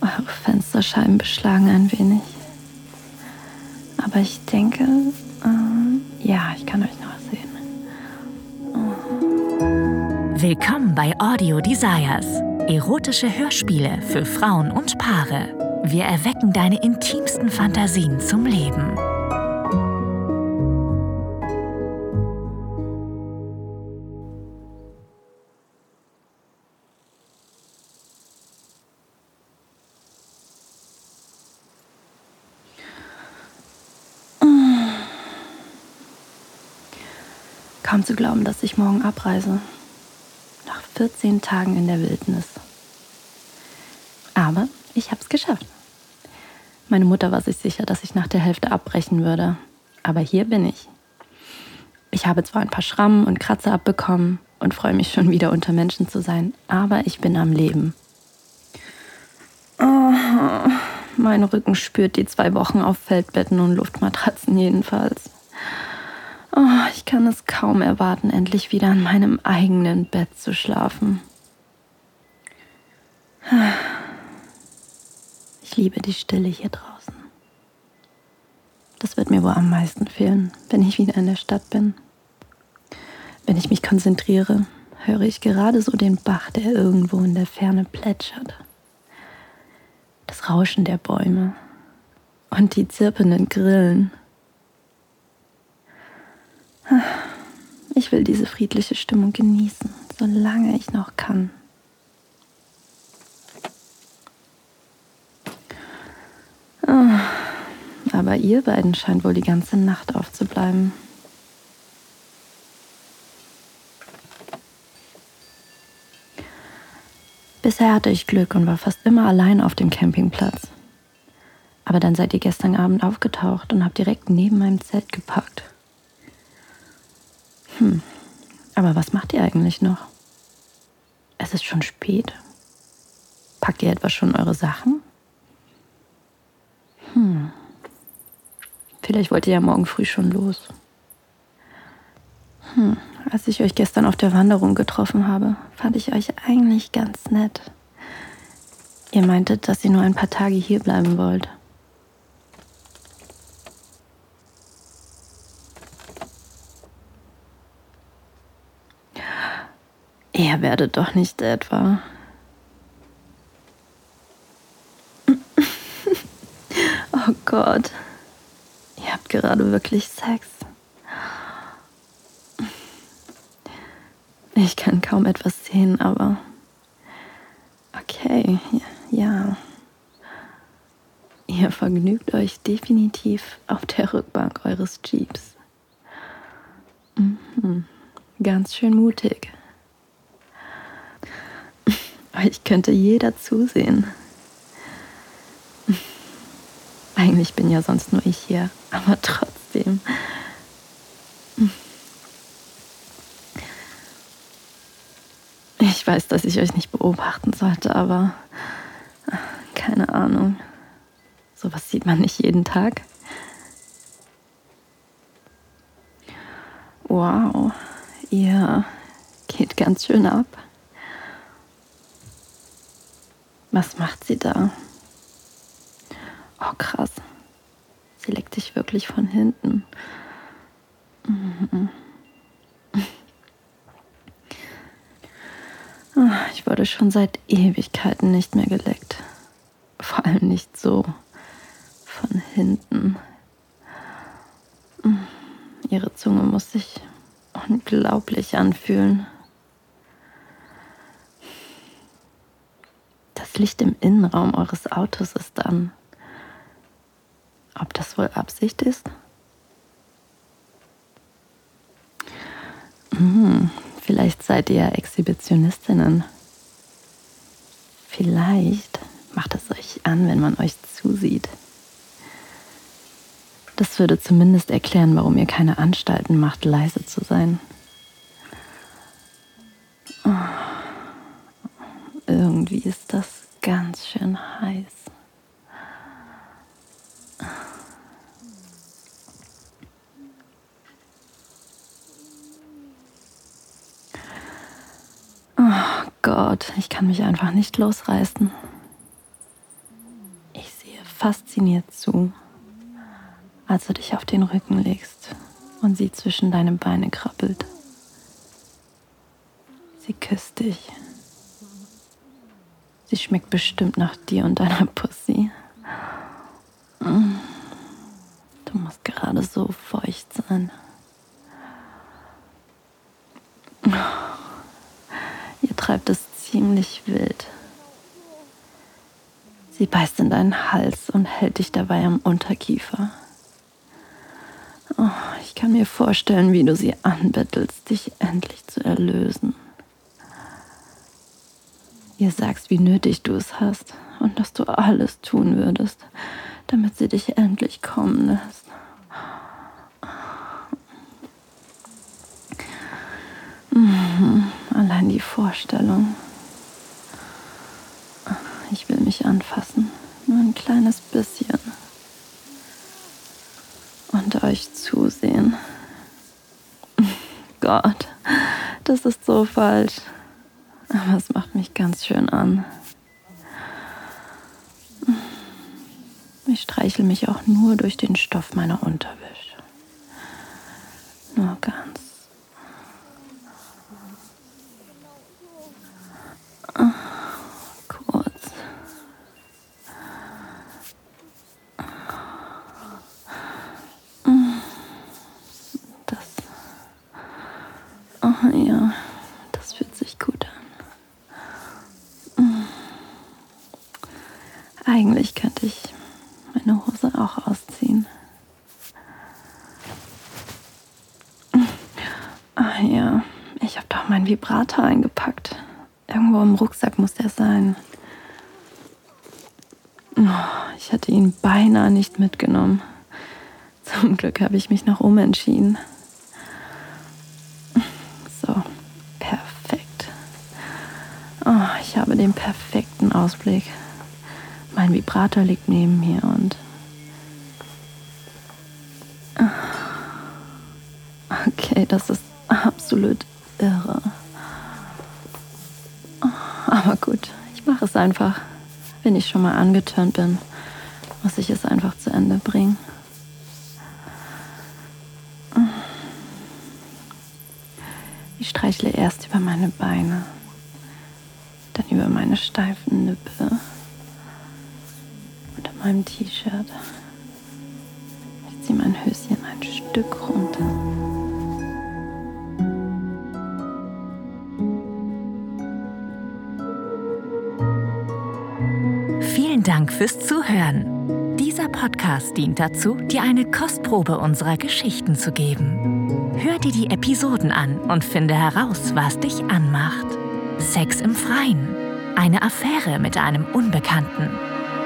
Eure Fensterscheiben beschlagen ein wenig. Aber ich denke, äh, ja, ich kann euch noch sehen. Oh. Willkommen bei Audio Desires. Erotische Hörspiele für Frauen und Paare. Wir erwecken deine intimsten Fantasien zum Leben. Kaum zu glauben, dass ich morgen abreise. Nach 14 Tagen in der Wildnis. Aber ich habe es geschafft. Meine Mutter war sich sicher, dass ich nach der Hälfte abbrechen würde. Aber hier bin ich. Ich habe zwar ein paar Schrammen und Kratzer abbekommen und freue mich schon wieder unter Menschen zu sein, aber ich bin am Leben. Oh, mein Rücken spürt die zwei Wochen auf Feldbetten und Luftmatratzen jedenfalls. Oh, ich kann es kaum erwarten, endlich wieder an meinem eigenen Bett zu schlafen. Ich liebe die Stille hier draußen. Das wird mir wohl am meisten fehlen, wenn ich wieder in der Stadt bin. Wenn ich mich konzentriere, höre ich gerade so den Bach, der irgendwo in der Ferne plätschert. Das Rauschen der Bäume und die zirpenden Grillen ich will diese friedliche Stimmung genießen, solange ich noch kann. Ah, aber ihr beiden scheint wohl die ganze Nacht aufzubleiben. Bisher hatte ich Glück und war fast immer allein auf dem Campingplatz. Aber dann seid ihr gestern Abend aufgetaucht und habt direkt neben meinem Zelt gepackt. Hm, aber was macht ihr eigentlich noch? Es ist schon spät. Packt ihr etwa schon eure Sachen? Hm. Vielleicht wollt ihr ja morgen früh schon los. Hm. Als ich euch gestern auf der Wanderung getroffen habe, fand ich euch eigentlich ganz nett. Ihr meintet, dass ihr nur ein paar Tage hier bleiben wollt. Werdet doch nicht etwa. oh Gott. Ihr habt gerade wirklich Sex. Ich kann kaum etwas sehen, aber. Okay, ja. Ihr vergnügt euch definitiv auf der Rückbank eures Jeeps. Mhm. Ganz schön mutig. Ich könnte jeder zusehen. Eigentlich bin ja sonst nur ich hier, aber trotzdem. Ich weiß, dass ich euch nicht beobachten sollte, aber keine Ahnung. Sowas sieht man nicht jeden Tag. Wow, ihr geht ganz schön ab. Was macht sie da? Oh, krass. Sie leckt sich wirklich von hinten. Mhm. Ah, ich wurde schon seit Ewigkeiten nicht mehr geleckt. Vor allem nicht so von hinten. Ihre Zunge muss sich unglaublich anfühlen. Licht im Innenraum eures Autos ist an. Ob das wohl Absicht ist? Hm, vielleicht seid ihr Exhibitionistinnen. Vielleicht macht es euch an, wenn man euch zusieht. Das würde zumindest erklären, warum ihr keine Anstalten macht, leise zu sein. Irgendwie ist das ganz schön heiß. Oh Gott, ich kann mich einfach nicht losreißen. fasziniert zu, als du dich auf den Rücken legst und sie zwischen deine Beine krabbelt. Sie küsst dich. Sie schmeckt bestimmt nach dir und deiner Pussy. Du musst gerade so feucht sein. Ihr treibt es ziemlich wild. Sie beißt in deinen Hals und hält dich dabei am Unterkiefer. Oh, ich kann mir vorstellen, wie du sie anbettelst, dich endlich zu erlösen. Ihr sagst, wie nötig du es hast und dass du alles tun würdest, damit sie dich endlich kommen lässt. Mhm, allein die Vorstellung. Ich will mich anfassen, nur ein kleines bisschen. Und euch zusehen. Gott, das ist so falsch. Aber es macht mich ganz schön an. Ich streichel mich auch nur durch den Stoff meiner Unterwäsche. Nur ganz. Eigentlich könnte ich meine Hose auch ausziehen. Ah ja, ich habe doch meinen Vibrator eingepackt. Irgendwo im Rucksack muss der sein. Oh, ich hatte ihn beinahe nicht mitgenommen. Zum Glück habe ich mich noch umentschieden. So, perfekt. Oh, ich habe den perfekten Ausblick. Mein Vibrator liegt neben mir und Okay, das ist absolut irre. Aber gut, ich mache es einfach. Wenn ich schon mal angeturnt bin, muss ich es einfach zu Ende bringen. Ich streichle erst über meine Beine, dann über meine steifen Nippel meinem T-Shirt. Ich ziehe mein Höschen ein Stück runter. Vielen Dank fürs Zuhören. Dieser Podcast dient dazu, dir eine Kostprobe unserer Geschichten zu geben. Hör dir die Episoden an und finde heraus, was dich anmacht. Sex im Freien, eine Affäre mit einem Unbekannten